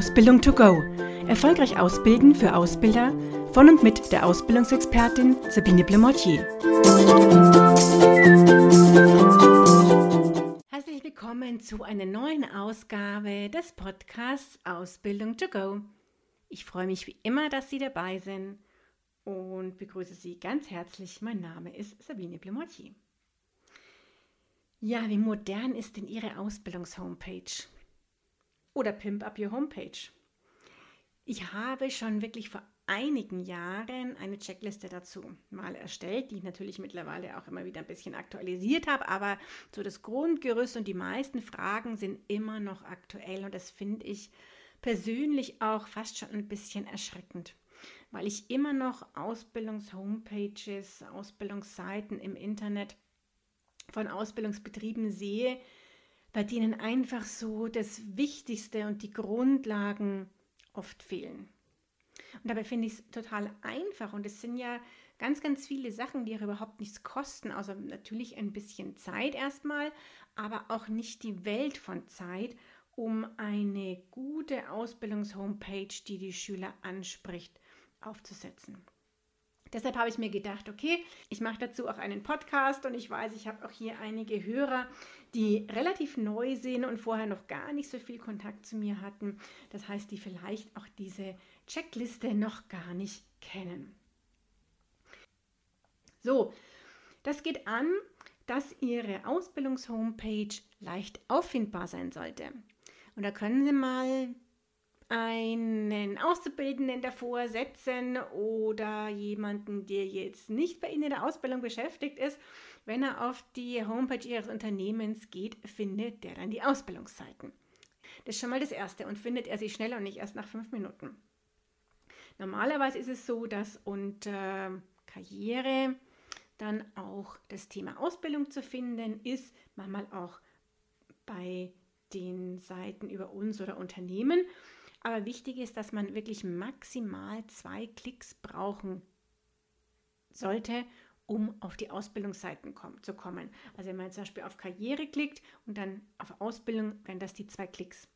Ausbildung to go. Erfolgreich ausbilden für Ausbilder von und mit der Ausbildungsexpertin Sabine Blemortier. Herzlich willkommen zu einer neuen Ausgabe des Podcasts Ausbildung to go. Ich freue mich wie immer, dass Sie dabei sind und begrüße Sie ganz herzlich. Mein Name ist Sabine Blemortier. Ja, wie modern ist denn Ihre Ausbildungshomepage? Oder Pimp Up Your Homepage. Ich habe schon wirklich vor einigen Jahren eine Checkliste dazu mal erstellt, die ich natürlich mittlerweile auch immer wieder ein bisschen aktualisiert habe, aber so das Grundgerüst und die meisten Fragen sind immer noch aktuell und das finde ich persönlich auch fast schon ein bisschen erschreckend, weil ich immer noch Ausbildungshomepages, Ausbildungsseiten im Internet von Ausbildungsbetrieben sehe, bei denen einfach so das Wichtigste und die Grundlagen oft fehlen. Und dabei finde ich es total einfach und es sind ja ganz, ganz viele Sachen, die auch überhaupt nichts kosten, außer natürlich ein bisschen Zeit erstmal, aber auch nicht die Welt von Zeit, um eine gute Ausbildungshomepage, die die Schüler anspricht, aufzusetzen. Deshalb habe ich mir gedacht, okay, ich mache dazu auch einen Podcast und ich weiß, ich habe auch hier einige Hörer, die relativ neu sind und vorher noch gar nicht so viel Kontakt zu mir hatten. Das heißt, die vielleicht auch diese Checkliste noch gar nicht kennen. So, das geht an, dass Ihre Ausbildungshomepage leicht auffindbar sein sollte. Und da können Sie mal einen Auszubildenden davor setzen oder jemanden, der jetzt nicht bei Ihnen in der Ausbildung beschäftigt ist. Wenn er auf die Homepage Ihres Unternehmens geht, findet der dann die Ausbildungszeiten. Das ist schon mal das Erste und findet er sie schneller und nicht erst nach fünf Minuten. Normalerweise ist es so, dass unter Karriere dann auch das Thema Ausbildung zu finden ist, manchmal auch bei den Seiten über uns oder Unternehmen. Aber wichtig ist, dass man wirklich maximal zwei Klicks brauchen sollte, um auf die Ausbildungsseiten kommen, zu kommen. Also wenn man zum Beispiel auf Karriere klickt und dann auf Ausbildung, wären das die zwei Klicks.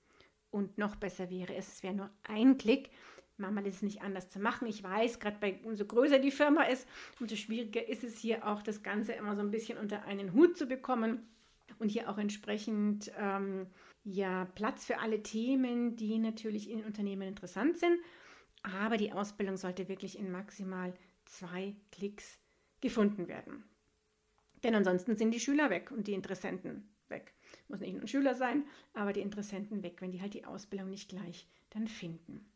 Und noch besser wäre es, es wäre nur ein Klick. Manchmal ist es nicht anders zu machen. Ich weiß, gerade umso größer die Firma ist, umso schwieriger ist es hier auch das Ganze immer so ein bisschen unter einen Hut zu bekommen und hier auch entsprechend ähm, ja Platz für alle Themen, die natürlich in Unternehmen interessant sind. Aber die Ausbildung sollte wirklich in maximal zwei Klicks gefunden werden. Denn ansonsten sind die Schüler weg und die Interessenten weg. Muss nicht nur ein Schüler sein, aber die Interessenten weg, wenn die halt die Ausbildung nicht gleich dann finden.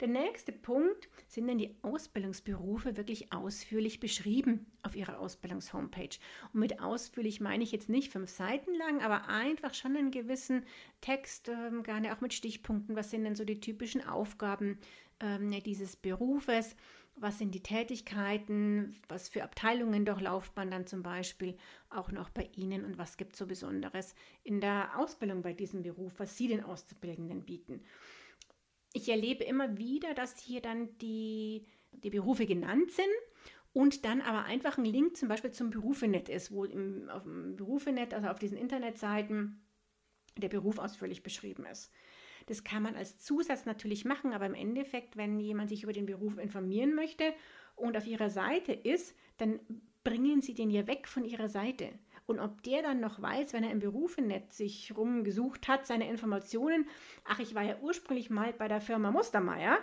Der nächste Punkt sind denn die Ausbildungsberufe wirklich ausführlich beschrieben auf ihrer Ausbildungshomepage. Und mit ausführlich meine ich jetzt nicht fünf Seiten lang, aber einfach schon einen gewissen Text, ähm, gerne auch mit Stichpunkten. Was sind denn so die typischen Aufgaben ähm, dieses Berufes? Was sind die Tätigkeiten? Was für Abteilungen durchlauft man dann zum Beispiel auch noch bei Ihnen? Und was gibt es so Besonderes in der Ausbildung bei diesem Beruf, was Sie den Auszubildenden bieten? Ich erlebe immer wieder, dass hier dann die, die Berufe genannt sind und dann aber einfach ein Link zum Beispiel zum Berufenet ist, wo im, auf dem Berufenet, also auf diesen Internetseiten, der Beruf ausführlich beschrieben ist. Das kann man als Zusatz natürlich machen, aber im Endeffekt, wenn jemand sich über den Beruf informieren möchte und auf ihrer Seite ist, dann bringen sie den ja weg von ihrer Seite. Und ob der dann noch weiß, wenn er im Berufenetz sich rumgesucht hat, seine Informationen, ach, ich war ja ursprünglich mal bei der Firma Mustermeier,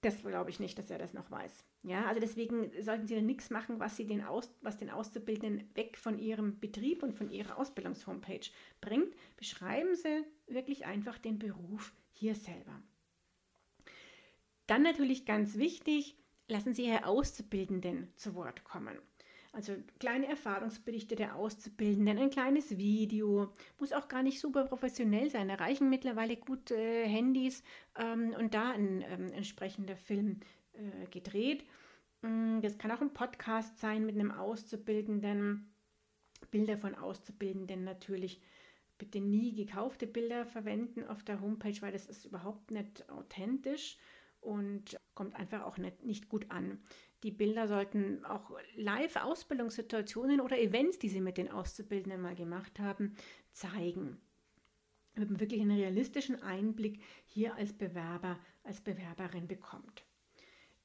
das glaube ich nicht, dass er das noch weiß. Ja, also deswegen sollten Sie dann nichts machen, was Sie den Aus, was den Auszubildenden weg von Ihrem Betrieb und von Ihrer Ausbildungshomepage bringt. Beschreiben Sie wirklich einfach den Beruf hier selber. Dann natürlich ganz wichtig, lassen Sie Ihre Auszubildenden zu Wort kommen. Also kleine Erfahrungsberichte der Auszubildenden, ein kleines Video, muss auch gar nicht super professionell sein. Da reichen mittlerweile gut äh, Handys ähm, und da ein ähm, entsprechender Film äh, gedreht. Mm, das kann auch ein Podcast sein mit einem Auszubildenden. Bilder von Auszubildenden natürlich. Bitte nie gekaufte Bilder verwenden auf der Homepage, weil das ist überhaupt nicht authentisch und kommt einfach auch nicht, nicht gut an. Die Bilder sollten auch Live-Ausbildungssituationen oder Events, die sie mit den Auszubildenden mal gemacht haben, zeigen. damit man wirklich einen realistischen Einblick hier als Bewerber, als Bewerberin bekommt.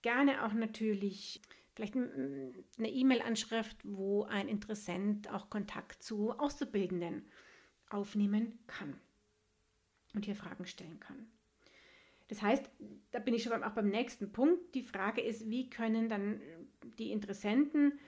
Gerne auch natürlich vielleicht eine E-Mail-Anschrift, wo ein Interessent auch Kontakt zu Auszubildenden aufnehmen kann und hier Fragen stellen kann. Das heißt, da bin ich schon auch beim nächsten Punkt. Die Frage ist, wie können dann die Interessenten,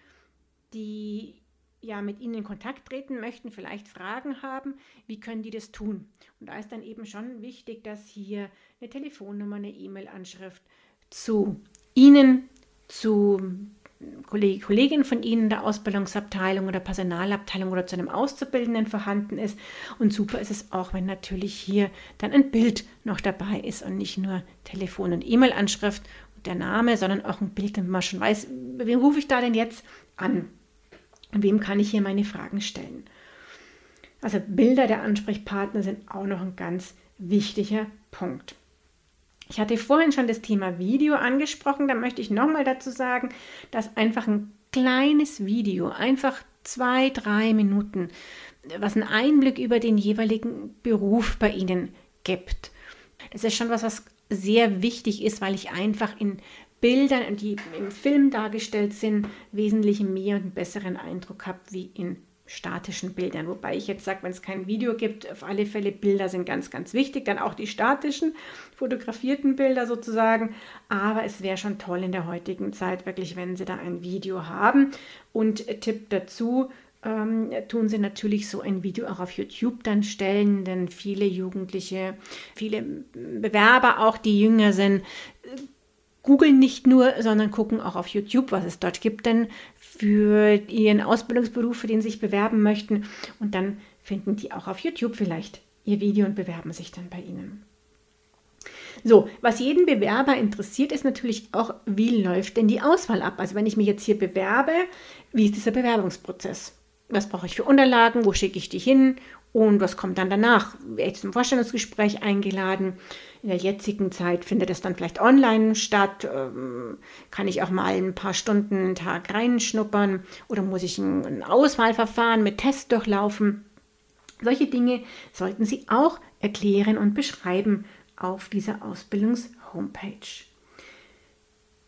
die ja mit Ihnen in Kontakt treten möchten, vielleicht Fragen haben, wie können die das tun? Und da ist dann eben schon wichtig, dass hier eine Telefonnummer, eine E-Mail-Anschrift zu Ihnen, zu Kollegin von Ihnen der Ausbildungsabteilung oder Personalabteilung oder zu einem Auszubildenden vorhanden ist. Und super ist es auch, wenn natürlich hier dann ein Bild noch dabei ist und nicht nur Telefon- und E-Mail-Anschrift und der Name, sondern auch ein Bild, damit man schon weiß, wen rufe ich da denn jetzt an? Und wem kann ich hier meine Fragen stellen? Also Bilder der Ansprechpartner sind auch noch ein ganz wichtiger Punkt. Ich hatte vorhin schon das Thema Video angesprochen, da möchte ich nochmal dazu sagen, dass einfach ein kleines Video, einfach zwei, drei Minuten, was einen Einblick über den jeweiligen Beruf bei Ihnen gibt. Das ist schon was, was sehr wichtig ist, weil ich einfach in Bildern, die im Film dargestellt sind, wesentlich mehr und einen besseren Eindruck habe wie in statischen Bildern. Wobei ich jetzt sage, wenn es kein Video gibt, auf alle Fälle Bilder sind ganz, ganz wichtig. Dann auch die statischen, fotografierten Bilder sozusagen. Aber es wäre schon toll in der heutigen Zeit, wirklich, wenn Sie da ein Video haben. Und Tipp dazu, ähm, tun sie natürlich so ein Video auch auf YouTube dann stellen, denn viele Jugendliche, viele Bewerber auch, die jünger sind, googeln nicht nur, sondern gucken auch auf YouTube, was es dort gibt denn für ihren Ausbildungsberuf, für den sie sich bewerben möchten. Und dann finden die auch auf YouTube vielleicht ihr Video und bewerben sich dann bei Ihnen. So, was jeden Bewerber interessiert, ist natürlich auch, wie läuft denn die Auswahl ab? Also wenn ich mich jetzt hier bewerbe, wie ist dieser Bewerbungsprozess? Was brauche ich für Unterlagen? Wo schicke ich die hin? Und was kommt dann danach? Werde ich zum Vorstellungsgespräch eingeladen? In der jetzigen Zeit findet es dann vielleicht online statt. Ähm, kann ich auch mal ein paar Stunden einen Tag reinschnuppern? Oder muss ich ein Auswahlverfahren mit Test durchlaufen? Solche Dinge sollten Sie auch erklären und beschreiben auf dieser Ausbildungs-Homepage.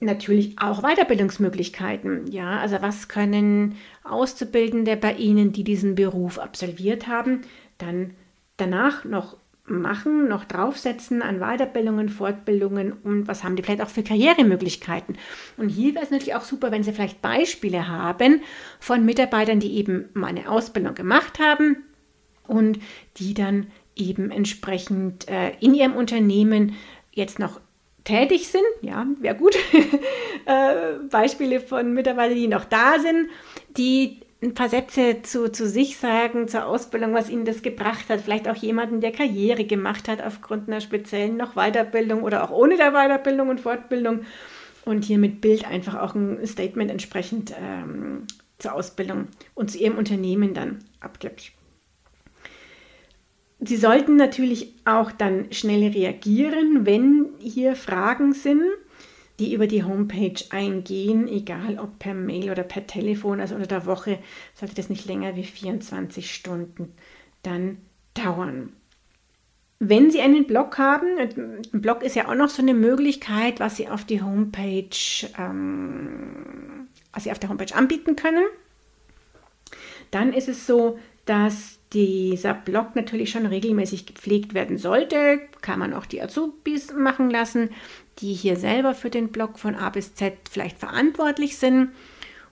Natürlich auch Weiterbildungsmöglichkeiten. Ja, also was können Auszubildende bei Ihnen, die diesen Beruf absolviert haben, dann danach noch machen, noch draufsetzen an Weiterbildungen, Fortbildungen und was haben die vielleicht auch für Karrieremöglichkeiten. Und hier wäre es natürlich auch super, wenn Sie vielleicht Beispiele haben von Mitarbeitern, die eben mal eine Ausbildung gemacht haben und die dann eben entsprechend äh, in ihrem Unternehmen jetzt noch tätig sind. Ja, wäre gut. äh, Beispiele von Mitarbeitern, die noch da sind, die ein paar Sätze zu, zu sich sagen, zur Ausbildung, was ihnen das gebracht hat. Vielleicht auch jemanden, der Karriere gemacht hat aufgrund einer speziellen noch Weiterbildung oder auch ohne der Weiterbildung und Fortbildung. Und hier mit Bild einfach auch ein Statement entsprechend ähm, zur Ausbildung und zu ihrem Unternehmen dann abgibt. Sie sollten natürlich auch dann schnell reagieren, wenn hier Fragen sind die über die Homepage eingehen, egal ob per Mail oder per Telefon, also unter der Woche sollte das nicht länger wie 24 Stunden dann dauern. Wenn Sie einen Blog haben, ein Blog ist ja auch noch so eine Möglichkeit, was Sie auf die Homepage, ähm, was Sie auf der Homepage anbieten können, dann ist es so, dass dieser Blog natürlich schon regelmäßig gepflegt werden sollte. Kann man auch die Azubis machen lassen die hier selber für den Blog von A bis Z vielleicht verantwortlich sind.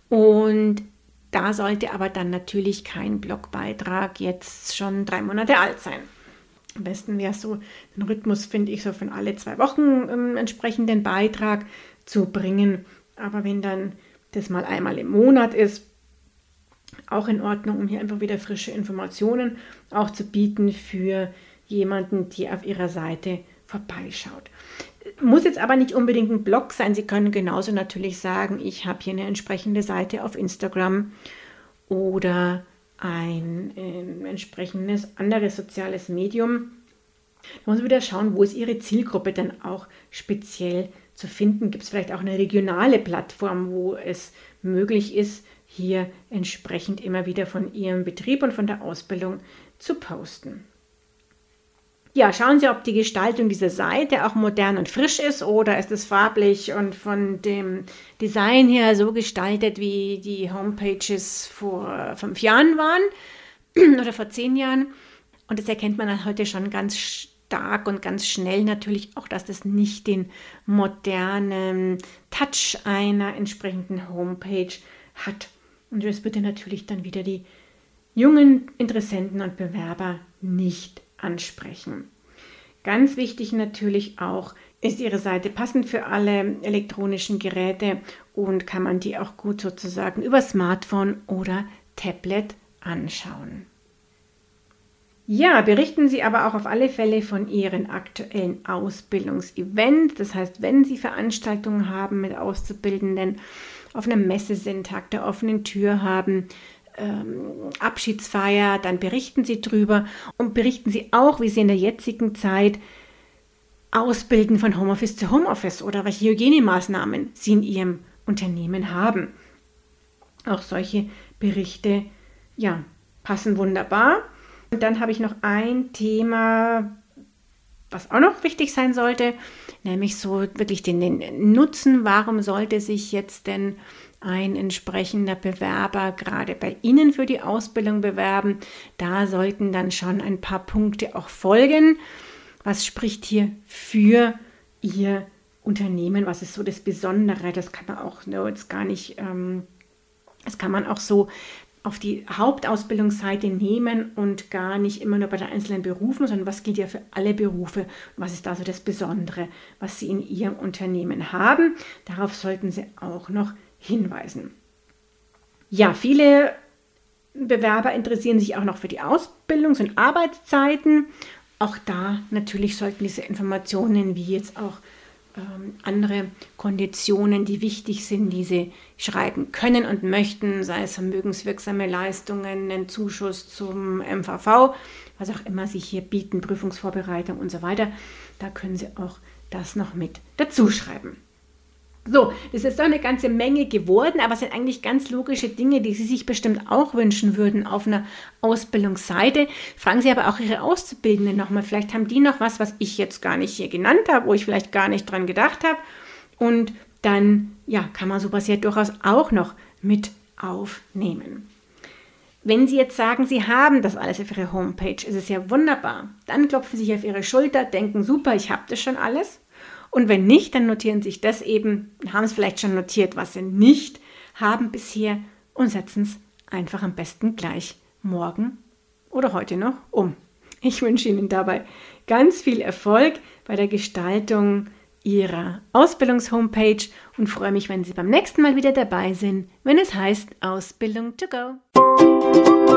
Und da sollte aber dann natürlich kein Blogbeitrag jetzt schon drei Monate alt sein. Am besten wäre so ein Rhythmus, finde ich, so von alle zwei Wochen ähm, entsprechenden Beitrag zu bringen. Aber wenn dann das mal einmal im Monat ist, auch in Ordnung, um hier einfach wieder frische Informationen auch zu bieten für jemanden, die auf ihrer Seite vorbeischaut. Muss jetzt aber nicht unbedingt ein Blog sein. Sie können genauso natürlich sagen, ich habe hier eine entsprechende Seite auf Instagram oder ein äh, entsprechendes anderes soziales Medium. Da muss man wieder schauen, wo ist Ihre Zielgruppe dann auch speziell zu finden. Gibt es vielleicht auch eine regionale Plattform, wo es möglich ist, hier entsprechend immer wieder von Ihrem Betrieb und von der Ausbildung zu posten. Ja, schauen Sie, ob die Gestaltung dieser Seite auch modern und frisch ist oder ist es farblich und von dem Design her so gestaltet, wie die Homepages vor fünf Jahren waren oder vor zehn Jahren. Und das erkennt man heute schon ganz stark und ganz schnell natürlich auch, dass das nicht den modernen Touch einer entsprechenden Homepage hat. Und das würde natürlich dann wieder die jungen Interessenten und Bewerber nicht ansprechen. Ganz wichtig natürlich auch, ist Ihre Seite passend für alle elektronischen Geräte und kann man die auch gut sozusagen über Smartphone oder Tablet anschauen. Ja, berichten Sie aber auch auf alle Fälle von Ihren aktuellen Ausbildungsevents. Das heißt, wenn Sie Veranstaltungen haben mit Auszubildenden, auf einer Messe sind, Tag der offenen Tür haben, ähm, Abschiedsfeier, dann berichten Sie drüber und berichten Sie auch, wie Sie in der jetzigen Zeit ausbilden von Homeoffice zu Homeoffice oder welche Hygienemaßnahmen Sie in Ihrem Unternehmen haben. Auch solche Berichte, ja, passen wunderbar. Und dann habe ich noch ein Thema, was auch noch wichtig sein sollte, nämlich so wirklich den, den Nutzen. Warum sollte sich jetzt denn ein entsprechender Bewerber gerade bei Ihnen für die Ausbildung bewerben? Da sollten dann schon ein paar Punkte auch folgen. Was spricht hier für Ihr Unternehmen? Was ist so das Besondere? Das kann man auch no, jetzt gar nicht, ähm, das kann man auch so auf die Hauptausbildungsseite nehmen und gar nicht immer nur bei den einzelnen Berufen, sondern was gilt ja für alle Berufe was ist da so das Besondere, was Sie in Ihrem Unternehmen haben. Darauf sollten Sie auch noch hinweisen. Ja, viele Bewerber interessieren sich auch noch für die Ausbildungs- und Arbeitszeiten. Auch da natürlich sollten diese Informationen wie jetzt auch ähm, andere Konditionen, die wichtig sind, die sie schreiben können und möchten, sei es vermögenswirksame Leistungen, einen Zuschuss zum MVV, was auch immer sie hier bieten, Prüfungsvorbereitung und so weiter. Da können Sie auch das noch mit dazu schreiben. So, das ist doch eine ganze Menge geworden, aber es sind eigentlich ganz logische Dinge, die Sie sich bestimmt auch wünschen würden auf einer Ausbildungsseite. Fragen Sie aber auch Ihre Auszubildenden nochmal. Vielleicht haben die noch was, was ich jetzt gar nicht hier genannt habe, wo ich vielleicht gar nicht dran gedacht habe. Und dann ja, kann man sowas ja durchaus auch noch mit aufnehmen. Wenn Sie jetzt sagen, Sie haben das alles auf Ihrer Homepage, ist es ja wunderbar. Dann klopfen Sie sich auf Ihre Schulter, denken, super, ich habe das schon alles. Und wenn nicht, dann notieren Sie sich das eben, haben es vielleicht schon notiert, was Sie nicht haben bisher und setzen es einfach am besten gleich morgen oder heute noch um. Ich wünsche Ihnen dabei ganz viel Erfolg bei der Gestaltung Ihrer Ausbildungshomepage und freue mich, wenn Sie beim nächsten Mal wieder dabei sind, wenn es heißt Ausbildung to go.